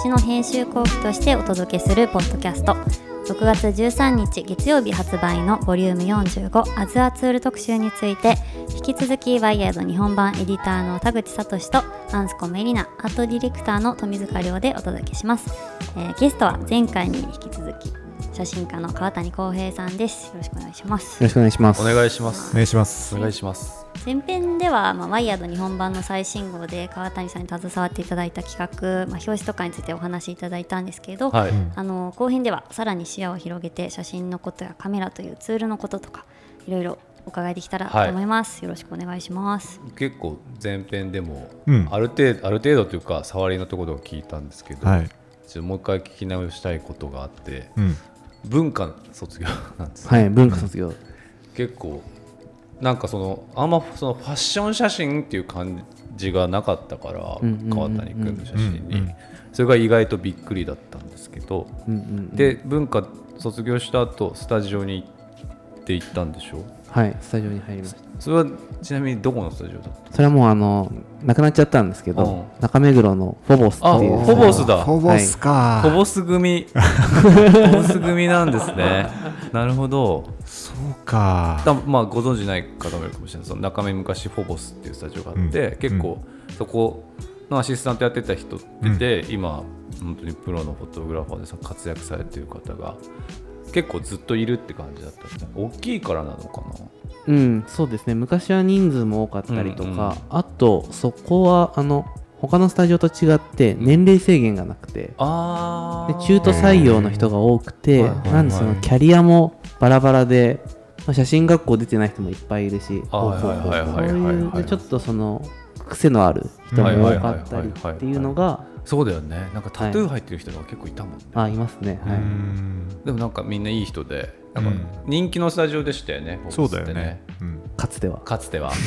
誌の編集後期としてお届けするポッドキャスト。6月13日月曜日発売のボリューム45アズアツール特集について引き続きワイヤード日本版エディターの田口聡とアンスコメリナアートディレクターの富塚亮でお届けします、えー、ゲストは前回に引き続き写真家の川谷光平さんです。よろしくお願いします。よろしくお願いします。お願いします。お願いします。お願いします。前編では、まあ、ワイヤード日本版の最新号で川谷さんに携わっていただいた企画、まあ、表紙とかについてお話しいただいたんですけど、はい、あの後編ではさらに視野を広げて写真のことやカメラというツールのこととかいろいろお伺いできたらと思います、はい、よろしくお願いします。結構前編でも、うん、ある程度ある程度というか触りのところを聞いたんですけど、はい、もう一回聞き直したいことがあって、うん、文化卒業なんです、ね、はい文化卒業。結構なんかそのあんまそのファッション写真っていう感じがなかったから、川谷君の写真に、それが意外とびっくりだったんですけど、で文化卒業した後スタジオに行って行ったんでしょ？はいスタジオに入りました。それはちなみにどこのスタジオだった？それはもうあのなくなっちゃったんですけど、うん、中目黒のフォボスっていうフォボスだ。フォボスか、はい、フォボス組。フォボス組なんですね。なるほど。そうか。まあご存知ない方もいるかもしれないその中目昔フォボスっていうスタジオがあって、うん、結構そこのアシスタントやってた人ってて、うん、今本当にプロのフォトグラファーで活躍されてる方が結構ずっといるって感じだったんです大きいからなのかな。うんそうですね。昔は人数も多かったりとか、うんうん、あとそこはあの他のスタジオと違って年齢制限がなくて、うん、で中途採用の人が多くて、なんでそのキャリアもバラバラで、まあ、写真学校出てない人もいっぱいいるしそういうちょっとその癖のある人も多かったりっていうのがそうだよね。なんかタトゥー入ってる人が結構いたもんね、はい、あいますね。はい。でもなんかみんないい人でなんか人気のスタジオでしたよね、うん、そうだよね、うん、かつては。かつては。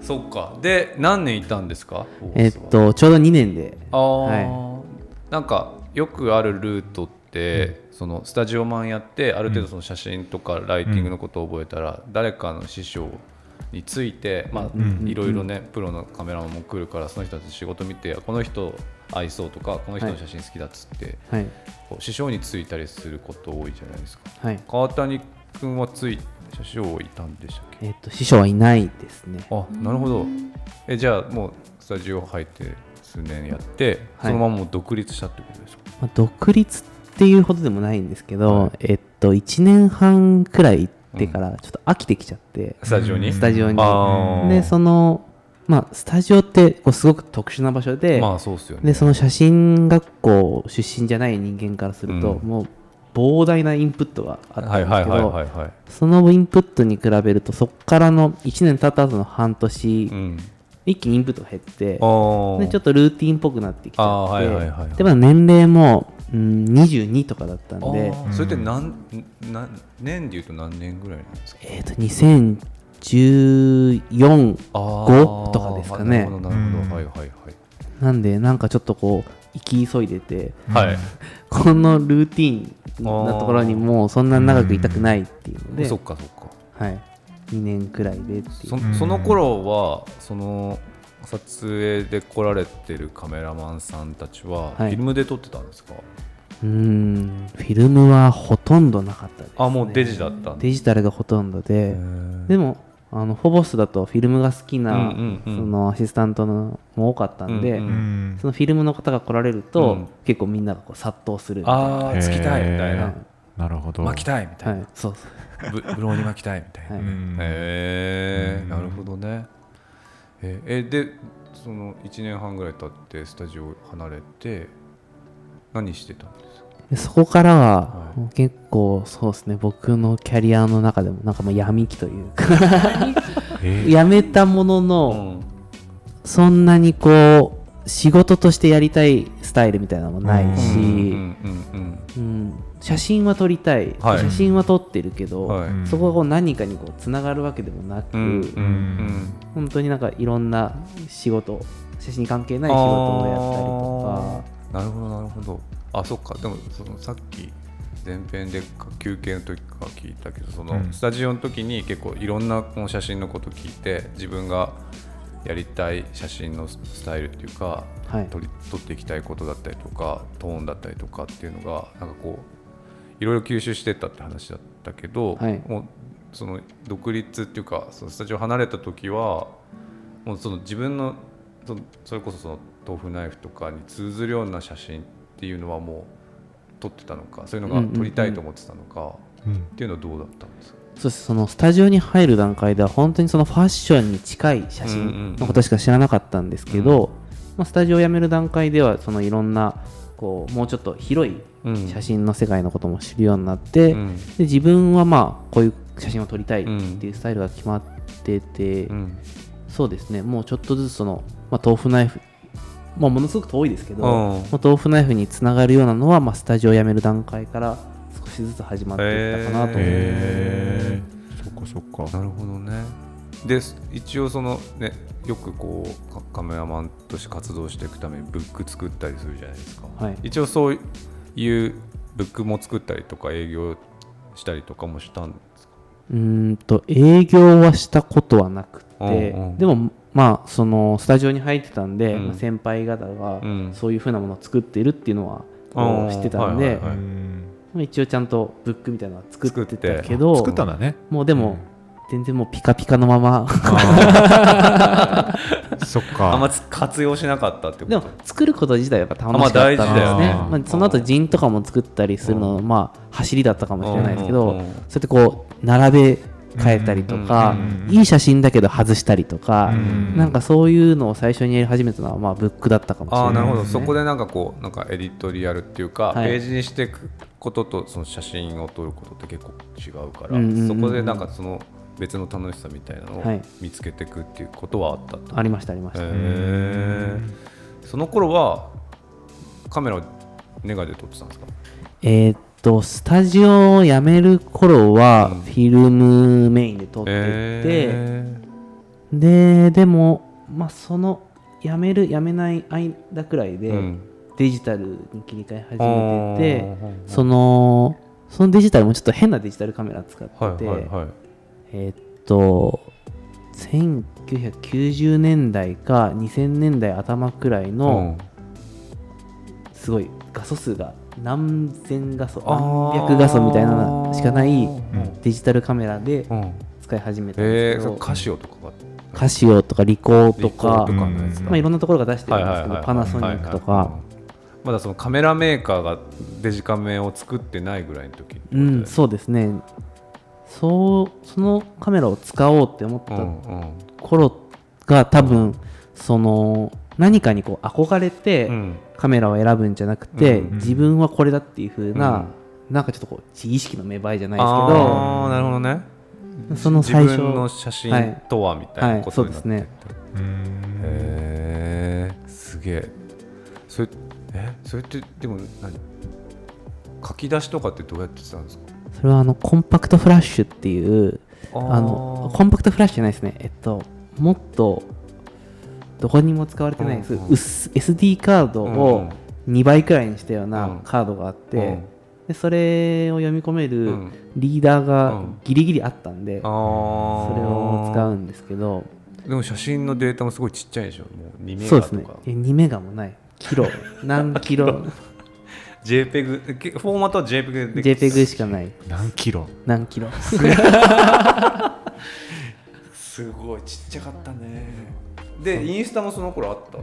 そっか。で何年いたんですか？えっとちょうど2年で。ああ、はい、なんかよくあるルートって、うん、そのスタジオマンやってある程度その写真とかライティングのことを覚えたら、誰かの師匠について、まあ、いろいろね、プロのカメラマンも来るからその人たち仕事見てこの人合いそうとかこの人の写真好きだっつって、はい、こう師匠についたりすること多いじゃないですか、はい、川谷君はつい師匠いたんでしたっけ、えーと、師匠はいないですね。あなるほど。えじゃあもうスタジオ入って数年やって、はい、そのままも独立したってことですか、まあ、独立っていうほどでもないんですけど、はい、えっと1年半くらいってからちょっと飽きてきちゃって、スタジオに？スタジオに。でそのまあ、スタジオってこうすごく特殊な場所で,、まあそうすよね、でその写真学校出身じゃない人間からすると、うん、もう膨大なインプットがあったんですけどそのインプットに比べるとそこからの1年経った後の半年、うん、一気にインプットが減ってでちょっとルーティンっぽくなってきちゃって、はいはいはい、でまあ年齢もうん、22とかだったんで。それって何何年でいうと何年ぐらいなんですか？えっ、ー、と2014、5とかですかね。なるほどなるほどはいはいはい。なんでなんかちょっとこう行き急いでて、はい、このルーティンなところにもうそんな長くいたくないっていうのでそっかそっか。はい。2年くらいでそその頃はその撮影で来られてるカメラマンさんたちは、フィルムで撮ってたんですか？うんフィルムはほとんどなかったです、ね、あもうデジだったデジタルがほとんどででもあのフォボスだとフィルムが好きな、うんうんうん、そのアシスタントのも多かったんで、うんうん、そのフィルムの方が来られると、うん、結構みんながこう殺到するああつきたいみたいな。なるほど。巻きたいみたいな、はい、そうブブローに巻きたいみたいな、はい、へえなるほどねえー、でその1年半ぐらい経ってスタジオ離れて何してたんですそこからは、結構そうですね僕のキャリアの中でもなんかまあ闇期というか。やめたものの、うん、そんなにこう仕事としてやりたいスタイルみたいなのもないし写真は撮りたい、はい、写真は撮ってるけど、はい、そこがこう何かにこうつながるわけでもなく、うんうんうん、本当になんかいろんな仕事写真に関係ない仕事をやったりとか。なるほどなるほど。あそっか。でもそのさっき前編で休憩の時から聞いたけどそのスタジオの時に結構いろんなこの写真のこと聞いて自分がやりたい写真のスタイルっていうか、はい。撮り撮っていきたいことだったりとかトーンだったりとかっていうのがなんかこういろいろ吸収してったって話だったけど、はい。もうその独立っていうかそのスタジオ離れた時はもうその自分のそのそれこそその豆腐ナイフとかに通ずるような写真っていうのはもう撮ってたのかそういうのが撮りたいと思ってたのか、うん。っていうのはどうだったんですか？そうですそのスタジオに入る段階では本当にそのファッションに近い写真のことしか知らなかったんですけど、まあ、スタジオを辞める段階ではそのいろんなこうもうちょっと広いうん。写真の世界のことも知るようになって、うん。で自分はまあこういう写真を撮りたいっていうスタイルが決まってて、うん。そうですね。もうちょっとずつその、まあ、豆腐ナイフ、まあ、ものすごく遠いですけど、うん。まあ豆腐ナイフにつながるようなのは、まあ、スタジオを辞める段階から少しずつ始まっていったかなと。思います。へえそっかそっか。なるほどね。で一応そのねよくこうカカメラマンとして活動していくためにブック作ったりするじゃないですか、はい。一応そういうブックも作ったりとか営業したりとかもしたんですか？うーんと営業はしたことはなくて、うんうん。でもまあそのスタジオに入ってたんで、うん。まあ先輩方がうん。そういうふうなものを作っているっていうのは知ってたんで、はいはいはい一応ちゃんとブックみたいなのは作ってたけど作ったんだね。もうでも、全然もうピカピカのまま。そっあんま活用しなかったってこと？でも作ること自体はやっぱ楽しかったんですね,、あまあ大事だよね。まあ、その後ジンとかも作ったりするの、まあ走りだったかもしれないですけど、そうやってこう並べ替えたりとか、うん。いい写真だけど外したりとか、ん。なんかそういうのを最初にやり始めたのはまあブックだったかもしれないああなるほど、そこでなんかこうなんかエディトリアルっていうか、はい。ページにしていくこととその写真を撮ることって結構違うから、うんうんうんうん。そこでなんかその別の楽しさみたいなのをはい。見つけていくっていうことはあったと、ありましたありました、へえその頃はカメラはネガで撮ってたんですか？えーっとスタジオを辞める頃はうん。フィルムメインで撮っていて、へででもまあその辞める辞めない間くらいで、えうんデジタルに切り替え始めててそのそのデジタルもちょっと変なデジタルカメラ使ってて、はいはいはい。えーっと1990年代か2000年代頭くらいのすごい画素数が何千画素何百画素みたいなのしかないデジタルカメラでうん。うん使い始めたんでえー、すけど、そうカシオとかがカシオとかリコーとかとかまあ、いろんなところが出してるんですけど、パナソニックとか。はいまだそのカメラメーカーがデジカメを作ってないぐらいの時うんそうですね。そうそのカメラを使おうって思った頃が多分その何かにこう憧れてうん。カメラを選ぶんじゃなくて、うん。自分はこれだっていう風な、うん。なんかちょっとこう自意識の芽生えじゃないですああなるほどね。けどその最初自分の写真とはみたいなことになってはい。はい。うんへえすげえ。それえ？それってでも何？書き出しとかってどうやってたんですか？それはあのコンパクトフラッシュっていうあのコンパクトフラッシュじゃないです。ねえっともっとどこにも使われてないです、うんうん薄 SD カードを2倍くらいにしたよううん。なカードがあって、うん。でそれを読み込めうるん。リーダーうがん。ギリギリあったんで、あー。それを使うんですけど。でも写真のデータもすごいちっちゃいでしょ？もう2メそうですね。ガとかえ2メガもないキロ何キロ。JPEG けフォーマットは JPEG で JPEG しかない。何キロ。何キロ。すごい。ちっちゃかったね。でインスタもその頃あった？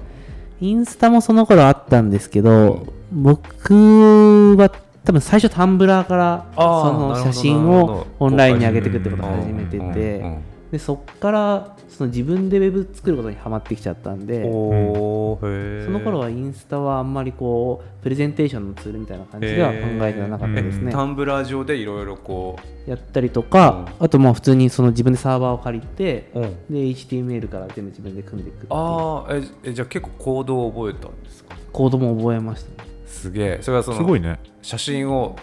インスタもその頃あったんですけど、僕は多分最初タンブラーからその写真をオンラインに上げていくってことを始めててうん。でそっからその自分でウェブ作ることにハマってきちゃったんでその頃はインスタはあんまりこうプレゼンテーションのツールみたいな感じでは考えてはなかったですね。タンブラー上でいろいろこやったりとかあとまあ普通にその自分でサーバーを借りてう、で HTML から全部自分で組んでいくっていう。ああええじゃあ結構コードを覚えたんですか？コードも覚えましたね。すげえ。それはそのすごいね。写真を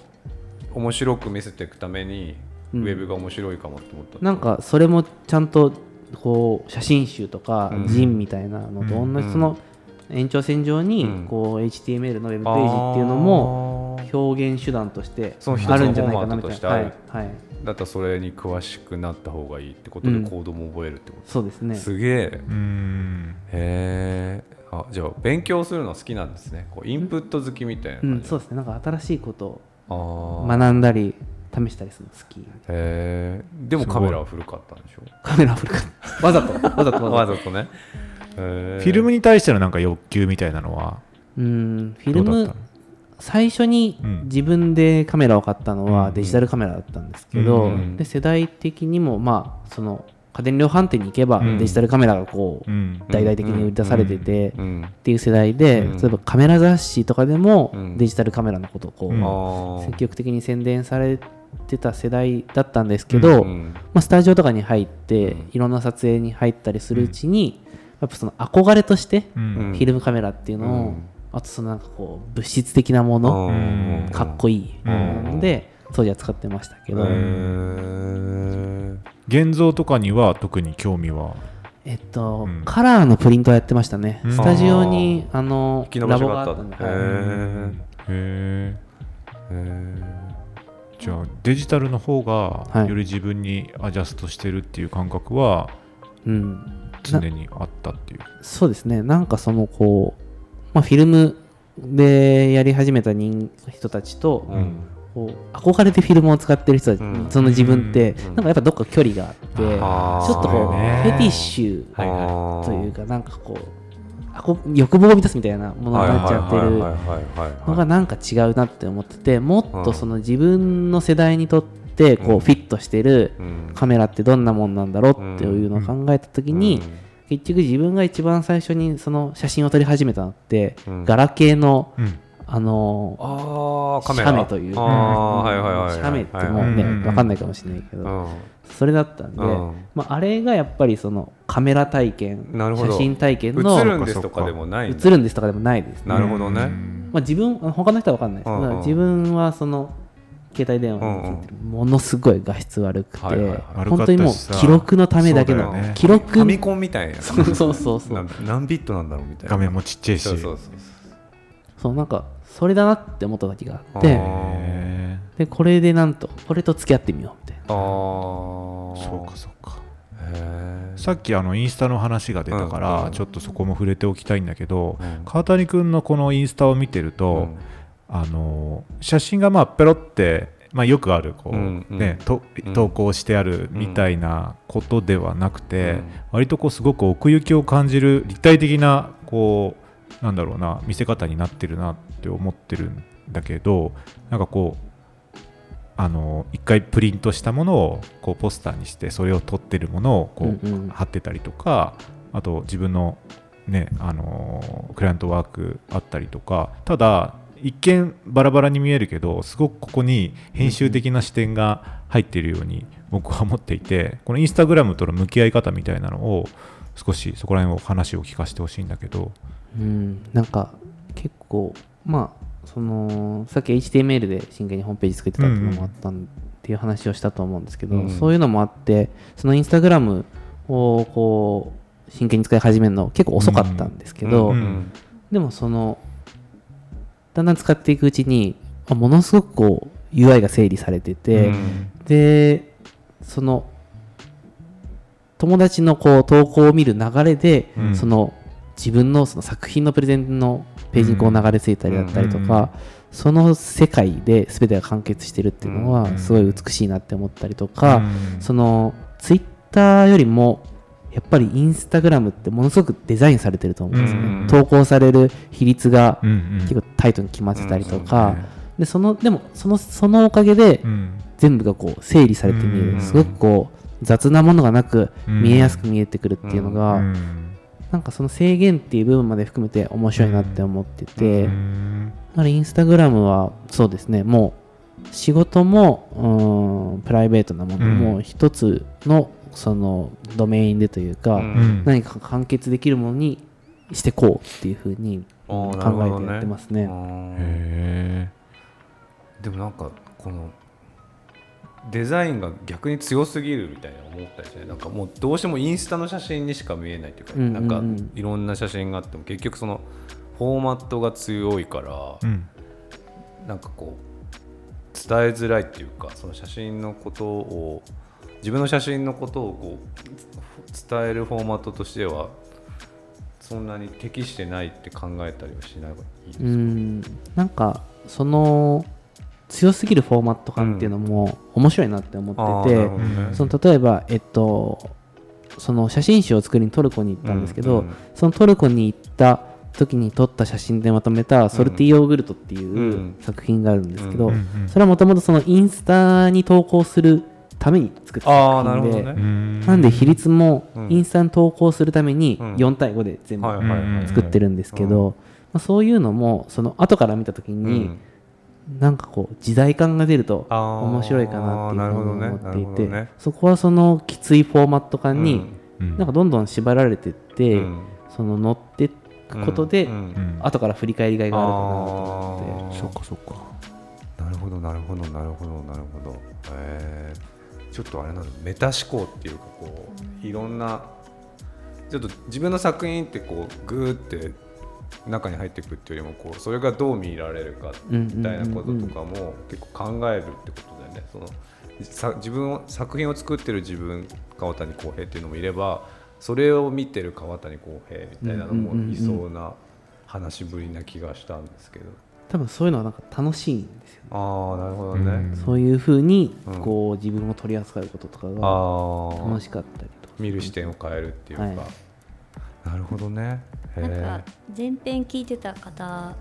面白く見せていくために、うん。ウェブが面白いかもって思ったなんかそれもちゃんとこう写真集とかうん。ジンみたいなのと同うんじその延長線上にうん。こう HTML のウェブページっていうのも表表現手段としてあるんじゃないかなみたいな。フォーマットとして。あるはい、はい、だったらそれに詳しくなった方がいいってことでうん。コードも覚えるってこと、そうですね。すげえ。うん。へえあじゃあ勉強するの好きなんですね。こうインプット好きみたいなうん、そうですね。なんか新しいことあをー。学んだり試したりするの好き。へえでもカメラは古かったんでしょ？カメラ古かった。わざと。わざとわわざと。ざとね。フィルムに対してのなんか欲求みたいなのはうん、フィルム最初にうん。自分でカメラを買ったのはうん。デジタルカメラだったんですけど、うん。で世代的にもまあその家電量販店に行けばうん。デジタルカメラがこううん。大々的に売り出されててっうん。ていう世代でうん。例えばカメラ雑誌とかでもうん。デジタルカメラのことをこう積極的に宣伝されてた世代だったんですけど、うんまあ、スタジオとかに入ってうん。いろんな撮影に入ったりするうちにやっぱその憧れとしてうん。うん。フィルムカメラっていうのを、うん。あとそのなんかこう物質的なもの、うん。かっこいいうで、当時は使ってましたけど、現像とかには特に興味は？えっと、うん。カラーのプリントをやってましたね、うん。スタジオにあのラボがあったんで、へえへじゃあデジタルの方がはい。より自分にアジャストしてるっていう感覚はうん、常にあったっていう。そうですね。なんかそのこう、まあ、フィルムでやり始めた人人たちと、ーうん。こう憧れてフィルムを使ってる人たち、うん。その自分って、うん。なんかやっぱどっか距離があって、ちょっとこう、フェティッシュはいはい。あーというか、なんかこう、欲望を満たすみたいなものになっちゃってるはいはいはいはいはいのがなんか違うなって思ってて、もっうんとその自分の世代にとってこうフィットしてるうん。カメラってどんなもんなんだろうっていうのを考えた時に、結局自分が一番最初にその写真を撮り始めたのって、うん。ガラケーのうんあのああカメラ。写メという。か、あーはいはいはいはい写メってもうね、うん。わかんないかもしれないけど、うん。それだったんで、うん。まあ、あれがやっぱりそのカメラ体験写真体験の映るんですとかでもないんだ映るんですとかでもないですね。なるほどね。うん。まあ、自分他の人は分かんないです、う自分はその携帯電話についてるものすごい画質悪くて、本当にもう記録のためだけの記録ファミコンみたいな。そうそうそうそう。な何ビットなんだろうみたいな。画面もちっちゃいし。そうそうそう。そうなんかそれだなって思った時があってへでこれでなんとこれと付き合ってみようみたいな。あそうかそうか。へさっきあのインスタの話が出たかうんらちょっとそこも触れておきたいんだけどうん。川谷君のこのインスタを見てるえとあの写真がまあペロってまあよくあるこうんうん。うねとうん。投稿してあるみたいなことではなくてうん。割とこうすごく奥行きを感じる立体的なこうなんだろうな見せ方になってるなって思ってるんだけどなんかこうあの一回プリントしたものをこうポスターにしてそれを撮ってるものをこう貼ってたりとかあと自分のねあのクライアントワークあったりとかただ一見バラバラに見えるけどすごくここに編集的な視点が入っているように僕は思っていてこのインスタグラムとの向き合い方みたいなのを少しそこら辺を話を聞かせてほしいんだけど。うん。なんか結構まあそのさっき HTML で真剣にホームページ作ってたっていうのもあったんっていう話をしたと思うんですけど、うん。そういうのもあってそのインスタグラムをこう真剣に使い始めるの結構遅かったんですけど、うんうんでもそのだんだん使っていくうちにあものすごくこう UI が整理されてて、うん。でその友達のこう投稿を見る流れで、うん。その自分のその作品のプレゼンのページにこう流れ着いたりだったりとか、うんその世界で全てが完結してるっていうのうんはすごい美しいなって思ったりとか、うんそのツイッターよりもやっぱりインスタグラムってものすごくデザインされてると思うんですよね、うん投稿される比率がうんうん。結構タイトに決まってたりとか、うんでそのでもそのそのおかげでうん。全部がこう整理されて見えうんるすごくこう雑なものがなくうん。見えやすく見えてくるっていうのが、うんなんかその制限っていう部分まで含めて面白いなって思ってて、うんだからインスタグラムはそうですね。もう仕事もうーんプライベートなものもうん。一つのそのドメインでというか、うん。うん何か完結できるものにしてこうっていうふうに考えてやってますね。あー。へでもなんかこのデザインが逆に強すぎるみたいな思ったりしてなんかもうどうしてもインスタの写真にしか見えないというか、うんうんうん。なんかいろんな写真があっても結局そのフォーマットが強いから、ーうん。なんかこう伝えづらいっていうかその写真のことを自分の写真のことをこう伝えるフォーマットとしてはそんなに適してないって考えたりはしない方がいいですか？うん。なんかその強すぎるフォーマット感っていうのも面白いなって思ってて、その例えばえっとその写真集を作りにトルコに行ったんですけど、うん。うんそのトルコに行った時に撮った写真でまとめた「ソルティヨーグルト」っていううん。作品があるんですけど、うんうんそれはもともとそのインスタに投稿するために作った作品で、どね。なんで比率もうん。インスタに投稿するためにうん。4対5で全部作ってるんですけど、まあ、そういうのもその後から見た時うに、んなんかこう時代感が出ると面白いかなっていうふうになるほどね。思っていて、どね。そこはそのきついフォーマット感にうん。なんかどんどん縛られてって、うん。その乗っていくことで、うん。後から振り返りがいがあるかなと思って。そっかそっか。なるほどなるほどなるほどなるほど。えー、ちょっとあれなのメタ思考っていうかこういろんなちょっと自分の作品ってこうグーって中に入っていくっていうよりもこうそれがどう見られるかみたいなこととかも結構考えるってことだよね。そのさ自分を作品を作ってる自分川谷浩平っていうのもいればそれを見てる川谷浩平みたいなのもいそうな話しぶりな気がしたんですけど。多分そういうのはなんか楽しいんですよね、ああなるほどね、うん。そういうふうにうん。こう自分を取り扱うこととかがああ楽しかったりとか見る視点を変えるっていうか、はい。なるほどね。へなんえか前編聞いてた方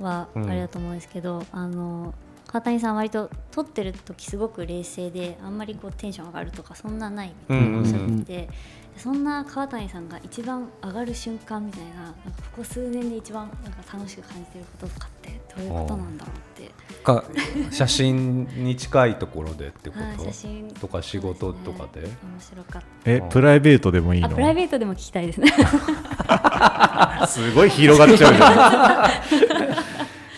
はうん。あれだと思うんですけど、あの川谷さん割と撮ってる時すごく冷静であんまりこうテンション上がるとかそんなないみたいなおっしゃってて、そんな川谷さんが一番上がる瞬間みたいななんかここ数年で一番なんか楽しく感じてることとかってどういうことなんだろうって。か写真に近いところでってこと、はい写真。とか仕事とかで？面白かっえプライベートでもいいの？プライベートでも聞きたいですね。すごい広がっちゃうじゃん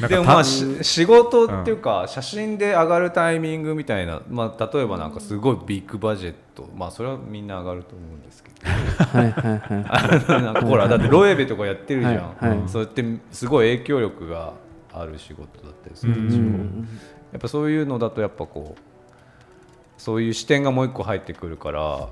でもまあ仕事っていうか、写真で上がるタイミングみたいな、まあ、例えばなんかすごいビッグバジェット、まあそれはみんな上がると思うんですけど。はいはいはい。ほらだってロエベとかやってるじゃん、はいはい。そうやってすごい影響力がある仕事だったりするでしょ、うん。やっぱそういうのだとやっぱこうそういう視点がもう一個入ってくるから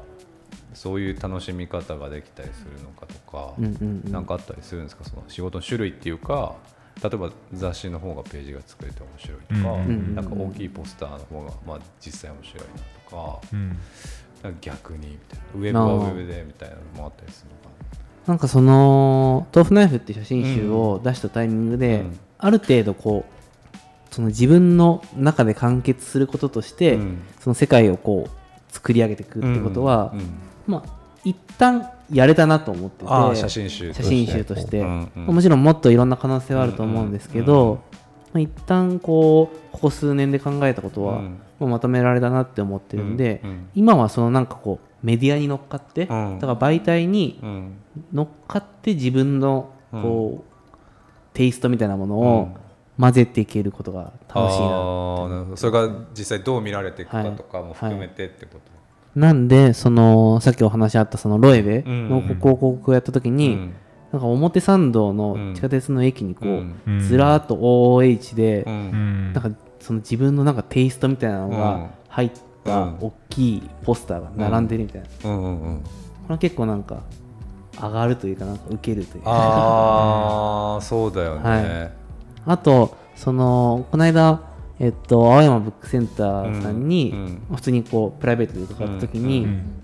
そういう楽しみ方ができたりするのかとか、うんうんうん。なんかあったりするんですか？その仕事の種類っていうか例えば雑誌の方がページが作れて面白いとか、うんなんか大きいポスターの方が、まあ、実際面白いなとかうんなんか逆にみたいなウェブはウェブでみたいなのもあったりするのかな。んかその「豆腐ナイフ」って写真集を出したタイミングで、うん。ある程度こうその自分の中で完結することとして、うん。その世界をこう作り上げていくってことは、まあ一旦やれたなと思ってて。写真集写真集として、うんうん。もちろんもっといろんな可能性はあると思うんですけど、まあ、一旦こうここ数年で考えたことは、うん。まあまとめられたなって思ってるんで、うんうん。今はそのなんかこうメディアに乗っかって、うん。だから媒体にうん。乗っかって自分のこう、テイストみたいなものうをん。混ぜていけることが楽しいな、あーなるほど。それが実際どう見られていくかとかも含めてってこと、なんでそのさっきお話あったそのロエベのうん。広告をやった時に、うん。なんか表参道の地下鉄の駅にこう、ずらーっと OH で、なんかその自分のなんかテイストみたいなのうん。が入ったうん。大きいポスターが並んでるみたいな、うん。うん。うん。これは結構なんか上がるというかなんか受けるというか。ああそうだよね、はい。あとそのこの間えっと青山ブックセンターさんに、普通にこうプライベートで伺った時に、うん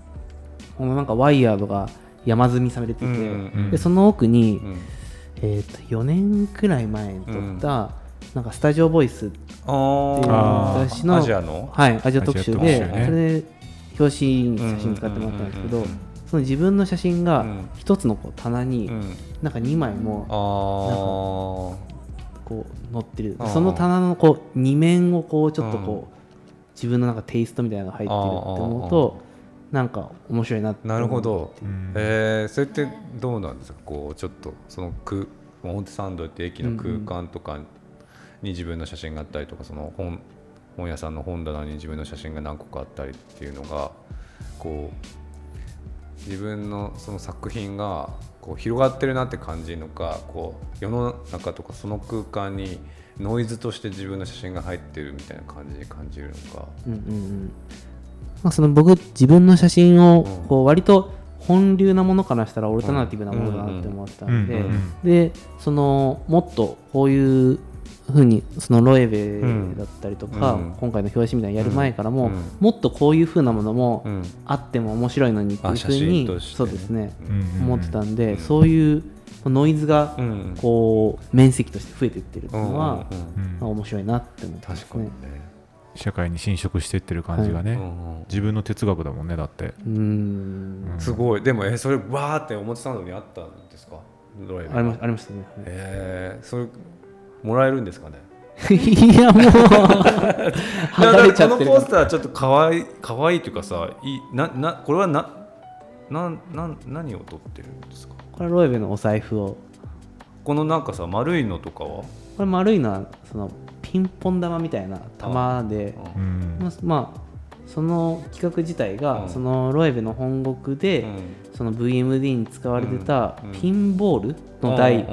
このなんかワイヤードが山積みされてて、でその奥に、うん。えっと4年くらい前に撮った、なんかスタジオボイスっていう雑誌のアジアの？はい、アジア特集で、それで表紙に写真使ってもらったんですけど、その自分の写真がうん。一つのこう棚にうん。なんか2枚もあこう載ってる。その棚のこう2面をこうちょっとこう自分のなんかテイストみたいなのが入ってるって思うとなんか面白いなってあなるほど、うん。えーそれってどうなんですか？こうちょっとその空表参道って駅の空間とかに自分の写真があったりとかその本本屋さんの本棚に自分の写真が何個かあったりっていうのがこう自分のその作品がこう広がってるなって感じるのかこう世の中とかその空間にノイズとして自分の写真が入ってるみたいな感じに感じるのか。うんうんうんまあ、その僕自分の写真をこう割と本流なものからしたらオルタナティブなものだなって思ったんで、でそのもっとこういうふうにそのロエベだったりとか、うん、今回の表紙みたいにやる前からも、うん、もっとこういうふうなものもあっても面白いのにっていうふうに、ね、そうですね、思ってたんで、そういうノイズがこう面積として増えていってるっていうのは、まあ、面白いなって思ってますね。社会に侵食していってる感じがね、はい、自分の哲学だもんねだって。うん。すごい。でもえそれわーって表参道にあったんですか？ありまありましたね。えー、それもらえるんですかね？いやもう離れちゃってこのポスターちょっとかわいかわいいというかさいななこれはななな何を撮ってるんですか？これロエベのお財布を。このなんかさ丸いのとかは？これ丸いのはそのピンポン玉みたいな玉で。まあ、まあ、その企画自体が、うん、そのロエベの本国で、うん、その VMD に使われてたピンボールの台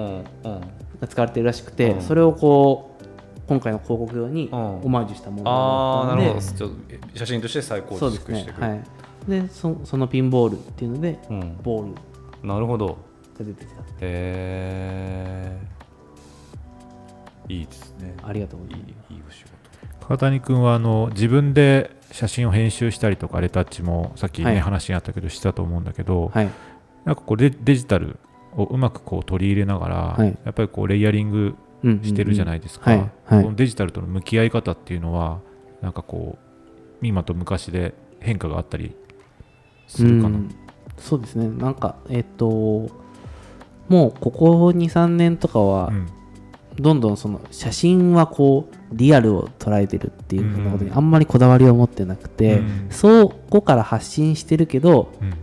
が使われてるらしくて、うん、それをこう今回の広告用にオマージュしたものなので、ちょっと写真として再構築していくはい、でそそのピンボールっていうので、うん、ボール。なるほど。が出てきたへえいいですね。ありがとうございます。いいお仕事。川谷君はあの自分で写真を編集したりとかレタッチもさっきね、はい、話にあったけどしたと思うんだけど、はい、なんかこうデジタルをうまくこう取り入れながら、はい、やっぱりこうレイヤリングしてるじゃないですか、このデジタルとの向き合い方っていうのはなんかこう今と昔で変化があったりするかな、そうですね。なんかえっ、ー、ともうここ23年とかは、どんどんその写真はこうリアルを捉えてるっていうふうなことにあんまりこだわりを持ってなくて、うん、そこから発信してるけど、うん、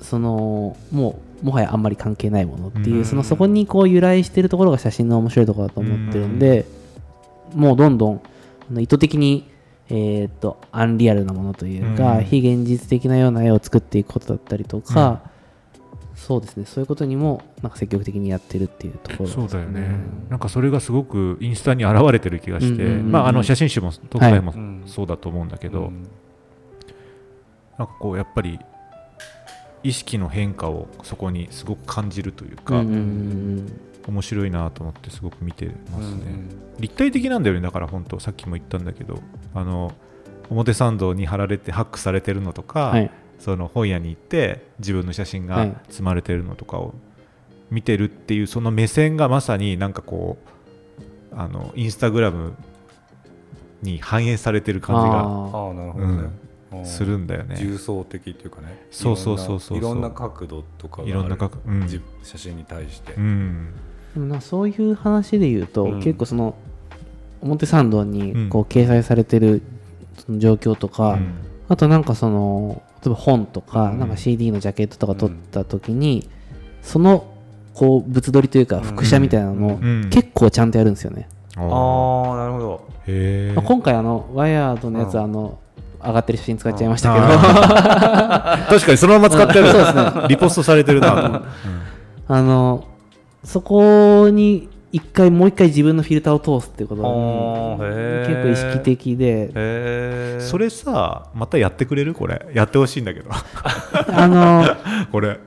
そのもうもはやあんまり関係ないものっていう、そのそこにこう由来してるところが写真の面白いところだと思ってるんで、もうどんどん意図的にえー、とアンリアルなものというか、非現実的なような絵を作っていくことだったりとか、そうですね。そういうことにもなんか積極的にやってるっていうところ、ね、そうだよね、なんかそれがすごくインスタに現れてる気がして、まあ、あの写真集も特大もそうだと思うんだけど、はい、なんかこうやっぱり意識の変化をそこにすごく感じるというか、うんうんうん面白いなと思ってすごく見てますね、うんうん、立体的なんだよねだから本当さっきも言ったんだけどあの表参道に貼られてハックされてるのとか、はい、その本屋に行って自分の写真が積まれてるのとかを見てるっていうその目線がまさになんかこうあのインスタグラムに反映されてる感じがあなるほどね、うん、するんだよね。重層的っていうかね。そうそうそうそう。いろんな角度とかいろんな角、うん、写真に対して、うん、でもなそういう話で言うと、結構その表参道にこう掲載されてるその状況とか、あとなんかその例えば本とか,、なんか CD のジャケットとか撮った時に、そのこう物撮りというか複写みたいなのを結構ちゃんとやるんですよね。ああなるほど。今回あのワイヤードのやつ、あの上がってる写真使っちゃいましたけど。確かにそのまま使ってる、そうですね。リポストされてるな。あのそこに一回もう一回自分のフィルターを通すっていうことが結構意識的で。それさまたやってくれる？これ。やってほしいんだけど。あのこれ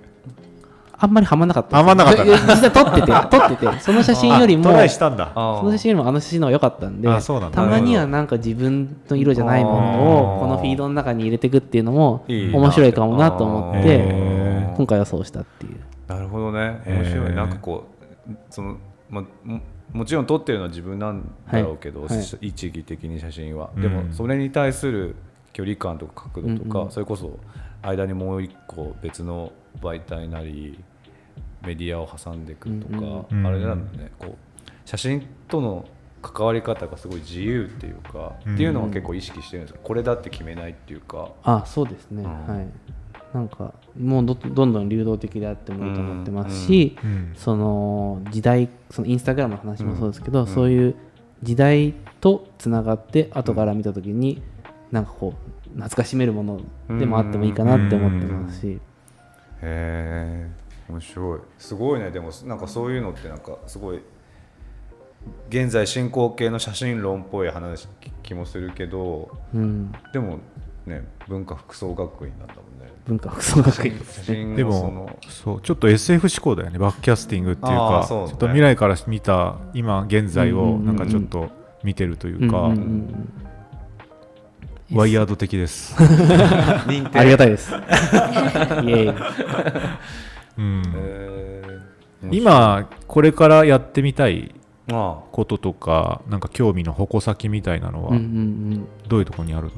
あんまりはまんなかった。はまんなかった。実際撮ってて、撮ってて、その写真よりも、トライしたんだ。その写真よりもあの写真の方が良かったんで、たまにはなんか自分の色じゃないものをこのフィードの中に入れていくっていうのも面白いかもなと思って、今回はそうしたっていう。なるほどね。面白い。なんかこう、そのまあ、もちろん撮ってるのは自分なんだろうけど、はいはい、一義的に写真は、うん、でもそれに対する距離感とか角度とか、それこそ間にもう一個別の媒体なりメディアを挟んでいくとか、うんうん、あれなんだね。こう写真との関わり方がすごい自由っていうか、うん、っていうのは結構意識してるんですこれだって決めないっていうか。あそうですね、はい。なんかもうどどんどん流動的であってもいいと思ってますし、うん。うん、その時代そのインスタグラムの話もそうですけど、うん、そういう時代とつながって後から見た時に、なんかこう懐かしめるものでもあってもいいかなって思ってますし、へえ面白い。すごいね。でもなんかそういうのってなんかすごい現在進行形の写真論っぽい話気もするけど、うん、でもね文化服装学院なんだもんね。文化服装学院写真でもそうちょっと SF 思考だよね。バックキャスティングっていうか、ね、ちょっと未来から見た今現在をなんかちょっと見てるというか、ワイヤード的です。ありがたいです。イエイうん、今これからやってみたいこととかなんか興味の矛先みたいなのはどういうところにあるの、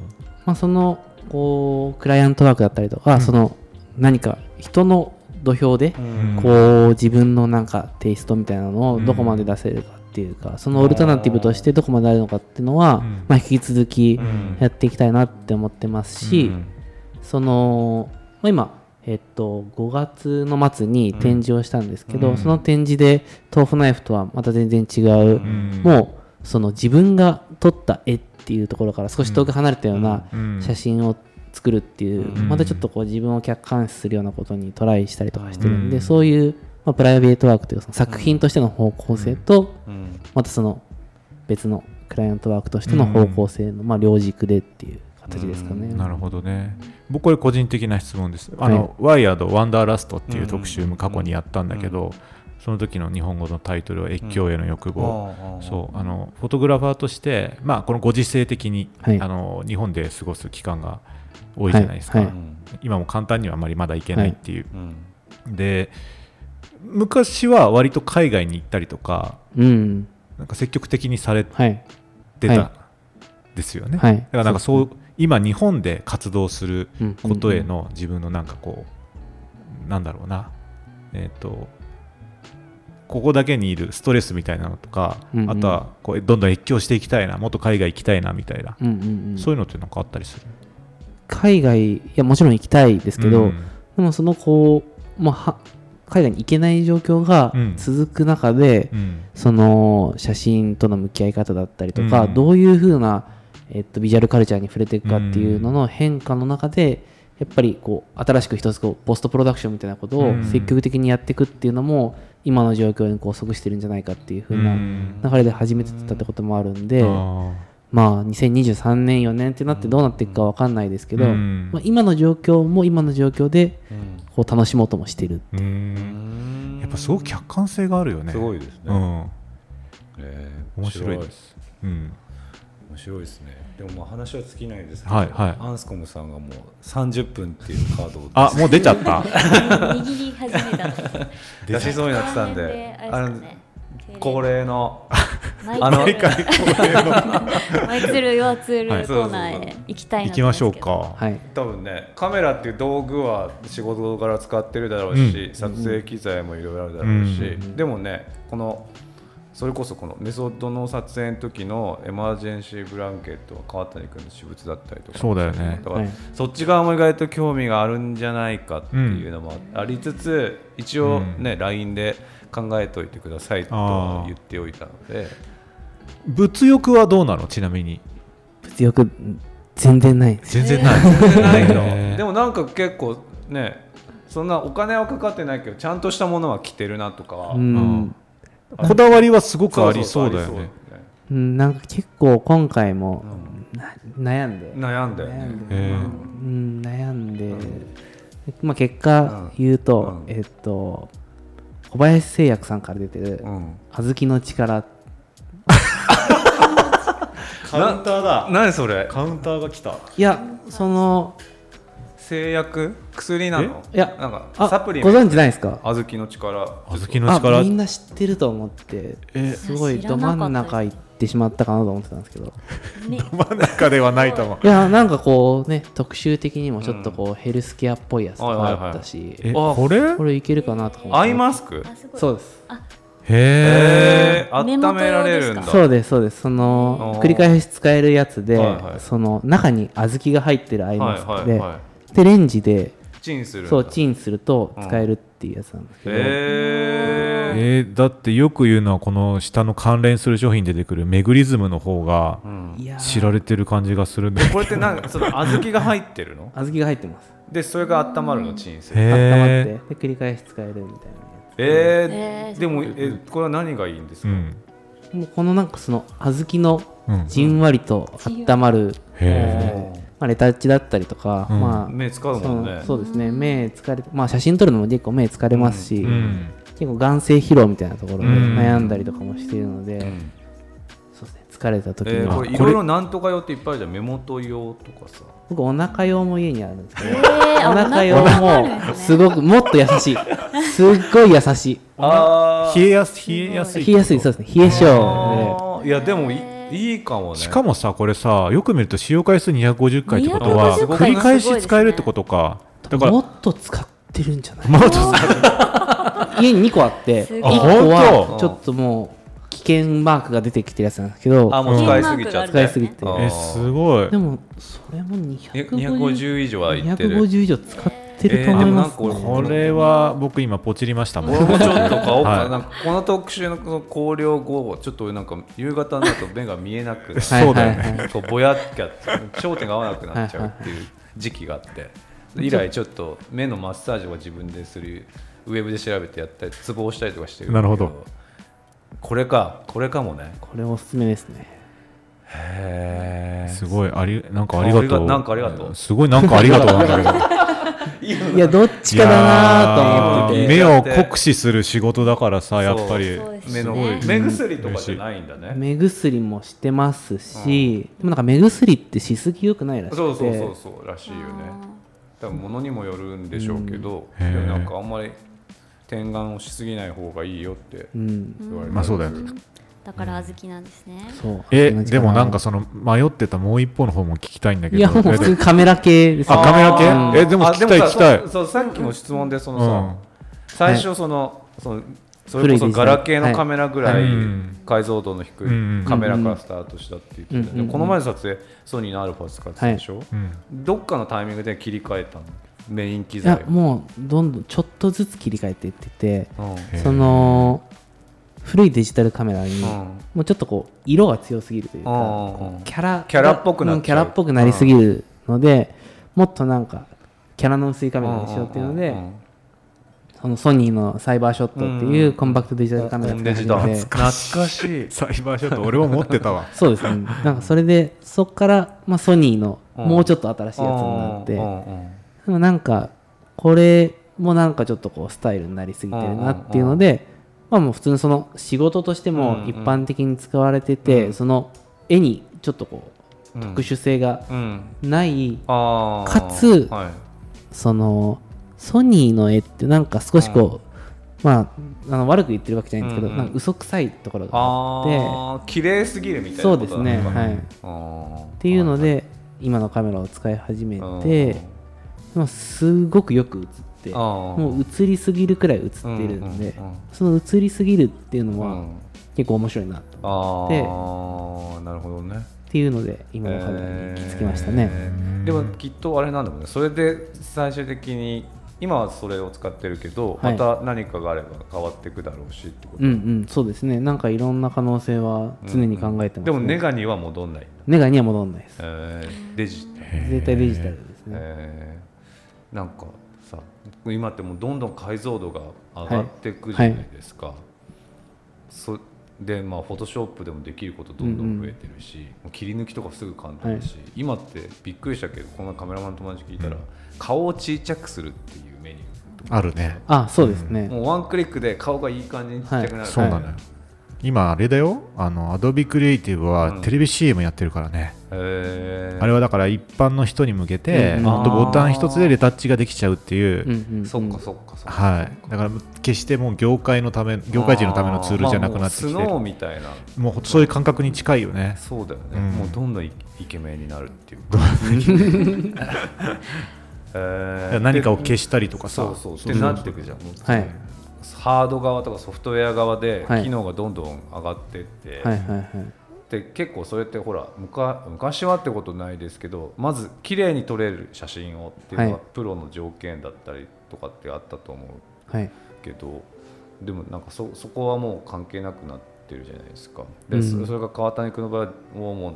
まあ、そのこうクライアントワークだったりとか、うん、その何か人の土俵でこう自分のなんかテイストみたいなのをどこまで出せるかっていうか、そのオルタナティブとしてどこまであるのかっていうのは、まあ、引き続きやっていきたいなって思ってますし、その、まあ、今えっと、5月の末に展示をしたんですけど、うん、その展示で豆腐ナイフとはまた全然違う、うん、もうその自分が撮った絵っていうところから少し遠く離れたような写真を作るっていう、うん、またちょっとこう自分を客観視するようなことにトライしたりとかしてるんで、そういう、まあ、プライベートワークというか作品としての方向性と、またその別のクライアントワークとしての方向性の、まあ、両軸でっていう形ですかね。なるほどね。僕これ個人的な質問です。あの、はい、ワイヤードワンダーラストっていう特集も過去にやったんだけど、その時の日本語のタイトルは越境への欲望、うん、そう。あのフォトグラファーとして、まあ、このご時世的に、はい、あの日本で過ごす期間が多いじゃないですか、はい。はい、今も簡単にはあまりまだ行けないっていう、で昔は割と海外に行ったりとか、うん、なんか積極的にされてたですよね、だからなんかそう今日本で活動することへの自分のなんかこうなんだろうな。えっ、とここだけにいるストレスみたいなのとか、あとはこうどんどん越境していきたいなもっと海外行きたいなみたいな、そういうのってなんかあったりする？海外いやもちろん行きたいですけど、でもそのこう、まあ、海外に行けない状況が続く中で、その写真との向き合い方だったりとか、どういうふうなえっと、ビジュアルカルチャーに触れていくかっていうのの変化の中で、やっぱりこう新しく一つこうポストプロダクションみたいなことを積極的にやっていくっていうのも今の状況にこう即してるんじゃないかっていう風な流れで始めてたってこともあるんで、まあ2023年4年ってなってどうなっていくか分かんないですけど、まあ、今の状況も今の状況でこう楽しもうともしてるってやっぱすごく客観性があるよね。すごいですね、うん。えー、面白いです、うん。面白いですねでもまあ話は尽きないですけど、はいはい、アンスコムさんがもう30分っていうカードをあもう出ちゃった？握り始めた。出しそうになってたんであの恒例のあの毎回恒例の。マイツルヨアツールコーナーへ行きたい行きましょうか、はい、多分ねカメラっていう道具は仕事から使ってるだろうし、うん、撮影機材もいろいろあるだろうし、うん、でもねこのそれこそこのメソッドの撮影の時のエマージェンシーブランケットは川谷君の私物だったりとか。そうだよね。だからそっち側も意外と興味があるんじゃないかっていうのもありつつ、うん、一応ね、うん、LINE で考えておいてくださいと言っておいたので。物欲はどうなの？ちなみに。物欲全然ない。全然ない。全然ないの。でもなんか結構ねそんなお金はかかってないけどちゃんとしたものは着てるなとかは、うんこだわりはすごくありそうだよね。う。ん、なんか結構今回も、悩んで。悩んで。うん、悩んで、まあ、結果言うと、えっと小林製薬さんから出てる「小豆の力 」カウンターだ。何それ？カウンターが来た。いやその製薬薬なの？いやなんかサプリご存知ないですか？小豆の力。小豆の力。みんな知ってると思ってすごいど真ん中行ってしまったかなと思ってたんですけど、ね、ど真ん中ではないと思う。いやなんかこうね特集的にもちょっとこう、ヘルスケアっぽいやつとかあったし、えこれ？これいけるかなとかアイマスク？そうです。へえ温められるんだ。そうですそうです。その繰り返し使えるやつで、はいはい、その中に小豆が入ってるアイマスクで、はいはいはいでレンジでチンするそうチンすると使えるっていうやつなんですけど、うん、えー、だってよく言うのはこの下の関連する商品出てくるメグリズムの方が知られてる感じがするんで、うん、これってなんかその 小豆が入ってるの？小豆が入ってます。でそれが温まるの？チンするへ温まってえで繰り返し使えるみたいな。やえー。えーでもえこれは何がいいんですか、うん。つもうこのなんかその小豆のうん。じんわりと温まる、へまあ、レタッチだったりとか、うん。まあ目使うそもんね。のそうですね。目疲れまあ写真撮るのも結構目疲れますし、えうん。結構眼性疲労みたいなところでうん。悩んだりとかもしているので、うん。そうですね。疲れた時には、えーこれいろいろなんとか用っていっぱいあるじゃん目元用とかさ。僕お腹用も家にあるんですけど、えーあお腹用もすすごくもっと優しい。すっごい優しい。あ冷えやす冷えやすい冷えやすいそうですね。冷え性いやでもいいいかもね。しかもさこれさよく見ると使用回数250回ってことは250繰り返し使えるってことか。だからもっと使ってるんじゃない？もっと 家に2個あって1すごい。個あはちょっともう危険マークが出てきてるやつなんですけどあもう使いすぎちゃって。使いすぎて。えすごい。でもそれもえ250 250以上はいってる。250以上使ってると思います、えーこれは僕今ポチりましたもん。俺もちょっと買 おうかな,、はい。なんかこの特集のこの考慮後ちょっとなんか夕方になると目が見えなくなって そうだよね。ぼやっきゃ焦点が合わなくなっちゃうっていう時期があって。以来ちょっと目のマッサージを自分でするウェブで調べてやったりツボをしたりとかしてるなるほど。これかこれかもね。これおすすめですね。へえすごいありなんかありがとうなんかありがとう。すごいなんかありがとうなんだけどいやどっちかだなと思ってて。目を酷使する仕事だからさやっぱり。目のね目薬とかじゃないんだね。目薬もしてますし、でもなんか目薬ってしすぎよくないらしくて。そうそうそうそうらしいよね。多分物にもよるんでしょうけど、うん。なんかあんまり点眼をしすぎない方がいいよってうん。言われて、まあそうだよねだから小豆なんですね。そう。え同じでもなんかその迷ってたもう一方の方も聞きたいんだけど。いやもう普通にカメラ系ですあカメラ系？うん。えでも聞きたいあ聞きたい。そうそうさっきの質問でそのさ、うん。最初その,、そのそれこそガラケーのカメラぐらいはい解像度の低うん。いカメラからスタートしたって言ってた、うんうんでこの前の撮影ソニーのアルファ使ってたでしょ、うん。どっかのタイミングで切り替えたの？メイン機い材やもうどんどんちょっとずつ切り替えていっててその古いデジタルカメラにうん。もうちょっとこう色が強すぎるというかキャラキャラっぽくなっちゃう。うんキャラっぽくなりすぎるのでもっとなんかキャラの薄いカメラにしようっていうのでそのソニーのサイバーショットっていうコンパクトデジタルカメラ使い始めて懐かしい。サイバーショット俺も持ってたわ。そうですね。なんかそれでそこから、まあ、ソニーのうん。もうちょっと新しいやつになってでもなんかこれもなんかちょっとこうスタイルになりすぎてるなっていうので、まあもう普通のその仕事としても一般的に使われてて、うん。その絵にちょっとこううん特殊性がうん。ない、かつはい。そのソニーの絵ってなんか少しこう、まああの悪く言ってるわけじゃないんですけど、うんうん。なんか嘘くさいところがああってー綺麗すぎるみたいなそうですねはい。っていうので、今のカメラを使い始めて、まあ、すごくよく映ってあーもう映りすぎるくらい映っているんで、うんうんうんその映りすぎるっていうのはうん。結構面白いなと、あであなるほどね。っていうので今のカメラに行き着きましたね、え。ーでもきっとあれなんだもんね。それで最終的に今はそれを使ってるけど、はい。また何かがあれば変わっていくだろうしってこと、うんうんそうですね。なんかいろんな可能性は常に考えてます、ね。でもネガには戻んない。ネガには戻んないです。え。ーデジ絶対デジタルですね、え。ーなんかさ今ってもうどんどん解像度が上がっていくじゃないですか、そでまあフォトショップでもできることどんどん増えてるし、もう切り抜きとかすぐ簡単だし、今ってびっくりしたけどこのカメラマンの友達聞いたら、顔を小さくするっていうメニューあるね。あそうですね、もうワンクリックで顔がいい感じにちっちゃくなる、そうなのよ今あれだよ。あの Adobe Creative はテレビ CM やってるからね、へー。あれはだから一般の人に向けて、うん。ボタン一つでレタッチができちゃうっていう、うんうんそっかそっかそっか、はい、だから決してもう業界のため業界人のためのツールじゃなくなってきて。る、まあもうスノーみたいな。もうそういう感覚に近いよね。そうだよね、うん。もうどんどんイイケメンになるっていう。かえ ー。何かを消したりとかさ。そうそう。ってなっていくじゃん。はいハード側とかソフトウェア側ではい。機能がどんどん上がってって、はいはいはい。で結構それってほら昔はってことないですけどまず綺麗に撮れる写真をっていうのがはい。プロの条件だったりとかってあったと思うはい。けどでもなんかそそこはもう関係なくなってるじゃないですか。で、うん。そそれが川谷君の場合はもう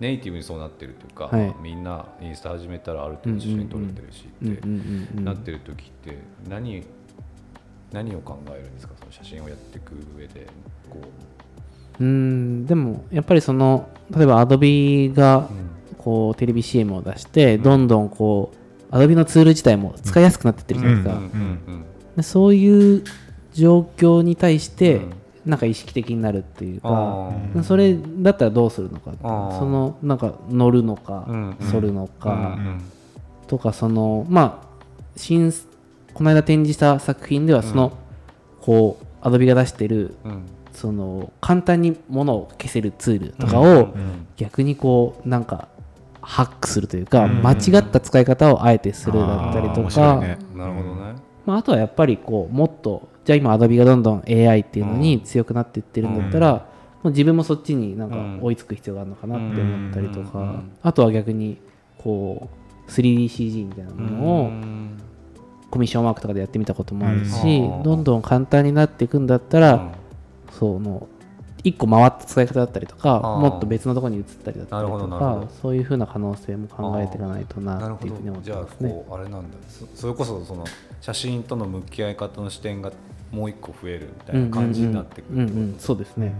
ネイティブにそうなってるというか、はい。みんなインスタ始めたらある程度写真撮れてるしってなってる時って何何を考えるんですか？その写真をやっていく上でこう、うんでもやっぱりその例えば Adobe がこうテレビ CM を出してどんどんこう Adobe のツール自体も使いやすくなってってるじゃないですか、そういう状況に対してうん。なんか意識的になるっていうあか、ー。それだったらどうするのかそのなんか乗るのかうんうん。反るのかうん。とかそのまあ新この間展示した作品ではその、こう Adobe が出してるうん。その簡単に物を消せるツールとかをうん。逆にこうなんかハックするというかうん。間違った使い方をあえてするだったりとか、ね。なるほどね、まあ、あとはやっぱりこうもっとじゃあ今 Adobe がどんどん AI っていうのに強くなっていってるんだったら、もう自分もそっちになんか追いつく必要があるのかなって思ったりとか、うん。あとは逆にこう 3DCG みたいなものをうんコミッションワークとかでやってみたこともあるし、うん。どんどん簡単になっていくんだったら、その1個回った使い方だったりとかもっと別のところに移ったりだったりとかそういうふうな可能性も考えていかないとなるほなっていうふうに思ってど。じゃあますね。こうあれなんだ。そそれこそその写真との向き合い方の視点がもう一個増えるみたいな感じになってくるそうですね。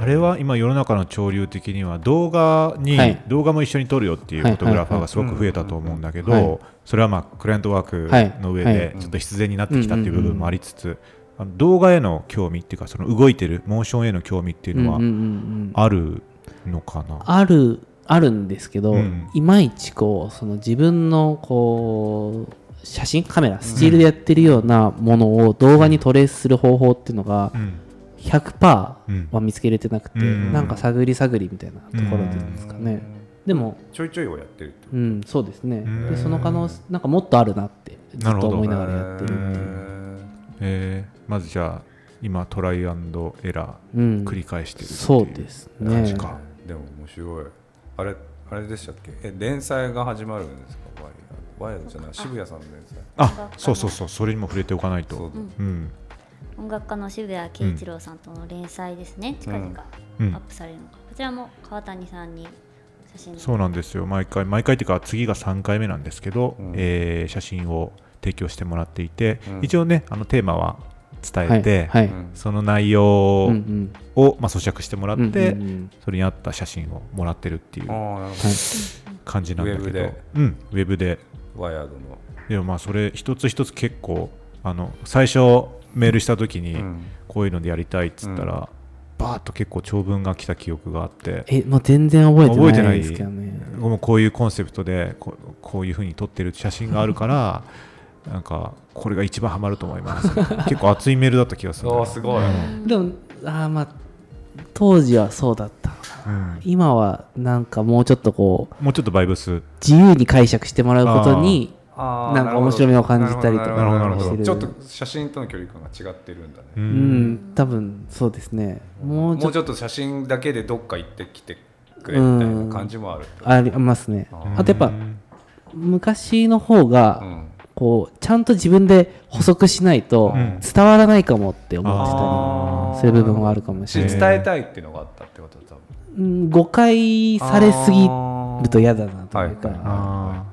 あれは今世の中の潮流的には動画に、はい。動画も一緒に撮るよっていうフォトグラファーがすごく増えたと思うんだけど、はい。それはまあクライアントワークの上はい。でちょっと必然になってきたっていう部分もありつつ、あの動画への興味っていうかその動いてるモーションへの興味っていうのはあるのかな、あるあるんですけど、うん。いまいちこうその自分のこう写真カメラスチールでやってるようなものを動画にトレースする方法っていうのがうん。100%うん。は見つけれてなくて、うん。なんか探り探りみたいなところでですかね、でもちょいちょいをやってるってうんそうですね、ん。でその可能性なんかもっとあるなってずっと思いながらやってるっていう、えー。まずじゃあ今トライアンドエラうん。ー繰り返してるっていう。そうですね。感じかでも面白い。あれあれでしたっけ？え連載が始まるんですか？ワイヤーワイヤーじゃない渋谷さんの連載あそうそうそうそれにも触れておかないと。そううん。音楽家の渋谷慶一郎さんとの連載ですね、近々アうん。ップされるのか、こちらも川谷さんに写真そうなんですよ。毎回毎回っていうか次が3回目なんですけど、うん。えー写真を提供してもらっていて、うん。一応ねあのテーマは伝えて、はい、はい。うんその内容うんうん。を、まあ、咀嚼してもらって、うんうんうん。それに合った写真をもらってるっていう感じなんだけど。ウェブで。うん、ウェブで。どワイヤードの。でもまあそれ一つ一つ結構あの最初メールした時にうん。こういうのでやりたいっつったら、バーッと結構長文が来た記憶があってえもう全然覚えてな覚えてないいですけどね。もうこういうコンセプトでこうこういうふうに撮ってる写真があるから なんかこれが一番ハマると思います。結構熱いメールだった気がするああ すごい、でもあーまあ当時はそうだった。のかなうん。今はなんかもうちょっとこうもうちょっとバイブス。自由に解釈してもらうことになんか面白みを感じたりとかしてる。ちょっと写真との距離感が違ってるんだね、ううんん多分そうですね。もうちょっともうちょっと写真だけでどっか行ってきてくれみたいな感じもあるありますね。ああとやっぱ昔の方うがんこうちゃんと自分で補足しないとうん。伝わらないかもって思ってたりいう部分はあるかもしれない。えたいっていうのがあったってこと多分うん誤解されすぎると嫌だなというかはいあ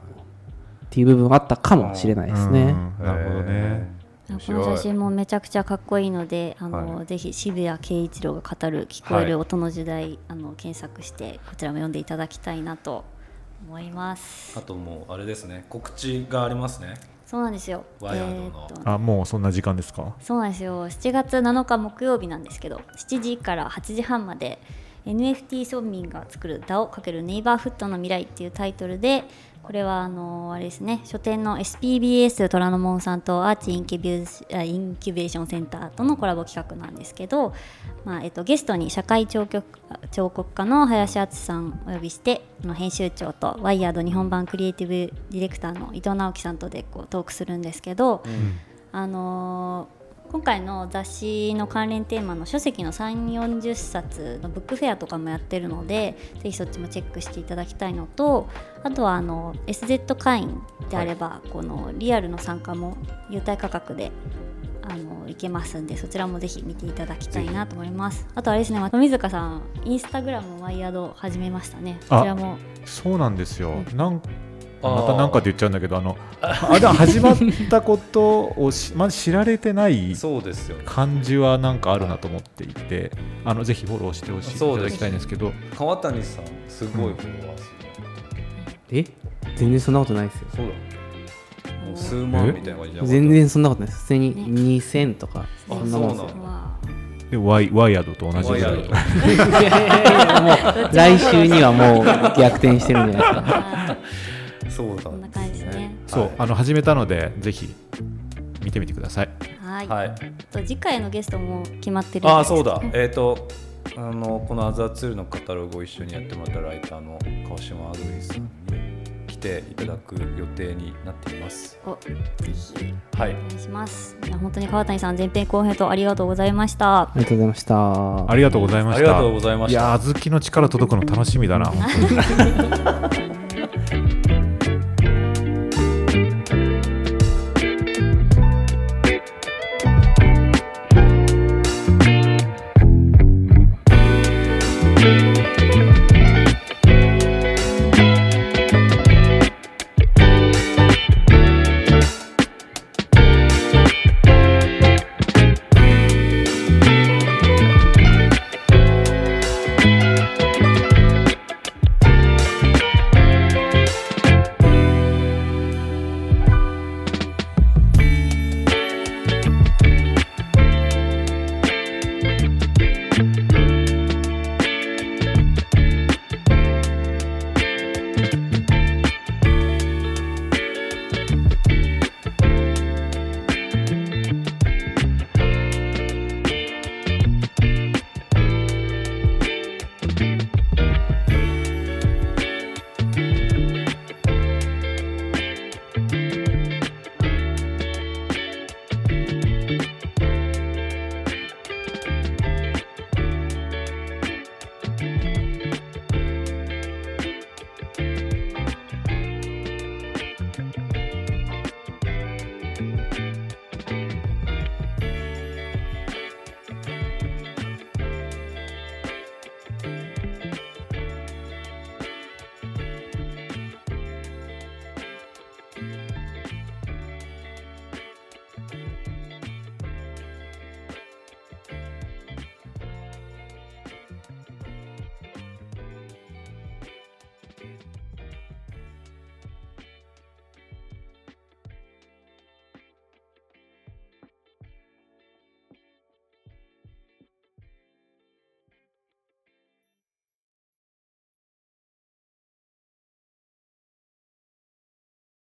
っていう部分はあったかもしれないですね。うん。なるほどね。面この写真もめちゃくちゃかっこいいのであの、はい。ぜひ渋谷慶一郎が語る聞こえる音の時代、あの検索してこちらも読んでいただきたいなと思います。あともうあれですね。告知がありますね。そうなんですよ。ワイヤードの。と。あもうそんな時間ですか？そうなんですよ。7月7日木曜日なんですけど7時から8時半まで NFT 村民が作る DAO× ネイバーフットの未来っていうタイトルでこれはあのあれですね書店の SPBS 虎ノ門さんとアーチインキュビューあインキュベーションセンターとのコラボ企画なんですけど、まあえっと、ゲストに社会彫刻彫刻家の林敦さんお呼びしてあの編集長とワイヤード日本版クリエイティブディレクターの伊藤直樹さんとでこうトークするんですけど、あのー今回の雑誌の関連テーマの書籍の3 4 0冊のブックフェアとかもやってるのでぜひそっちもチェックしていただきたいのとあとはあの SZ 会員であれば、このリアルの参加も優待価格であのいけますんでそちらもぜひ見ていただきたいなと思います。あとあれですね富塚さんインスタグラムワイヤード始めましたね。こちらも。そうなんですよ、うん、なんまた何かって言っちゃうんだけどあのあでも始まったことをし まず知られてない感じはなんかあるなと思っていてあのぜひフォローしてほしいいただきたいんですけど。川谷さんすごいフォロワー数、うん、え？全然そんなことないですよ。そうだ。数万みたいな感じ全然そんなことないです。普通に2000とか、そんなもんですよ。でワイワイヤードと同じぐら いもう来週にはもう逆転してるんじゃないですかそうだ、こんな感じですね。そう、あの始めたのでぜひ見てみてください。はい。はい。と次回のゲストも決まってるああそうだ。えっ、ー、とあのこのアザーツールのカタログを一緒にやってもらったライターの川島アグリさんに来ていただく予定になっています。おぜひはいお願いします。じゃ本当に川谷さん前編後編とありがとうございました。ありがとうございました。ありがとうございました。ありがとうございました。いや小豆の力届くの楽しみだな本当に。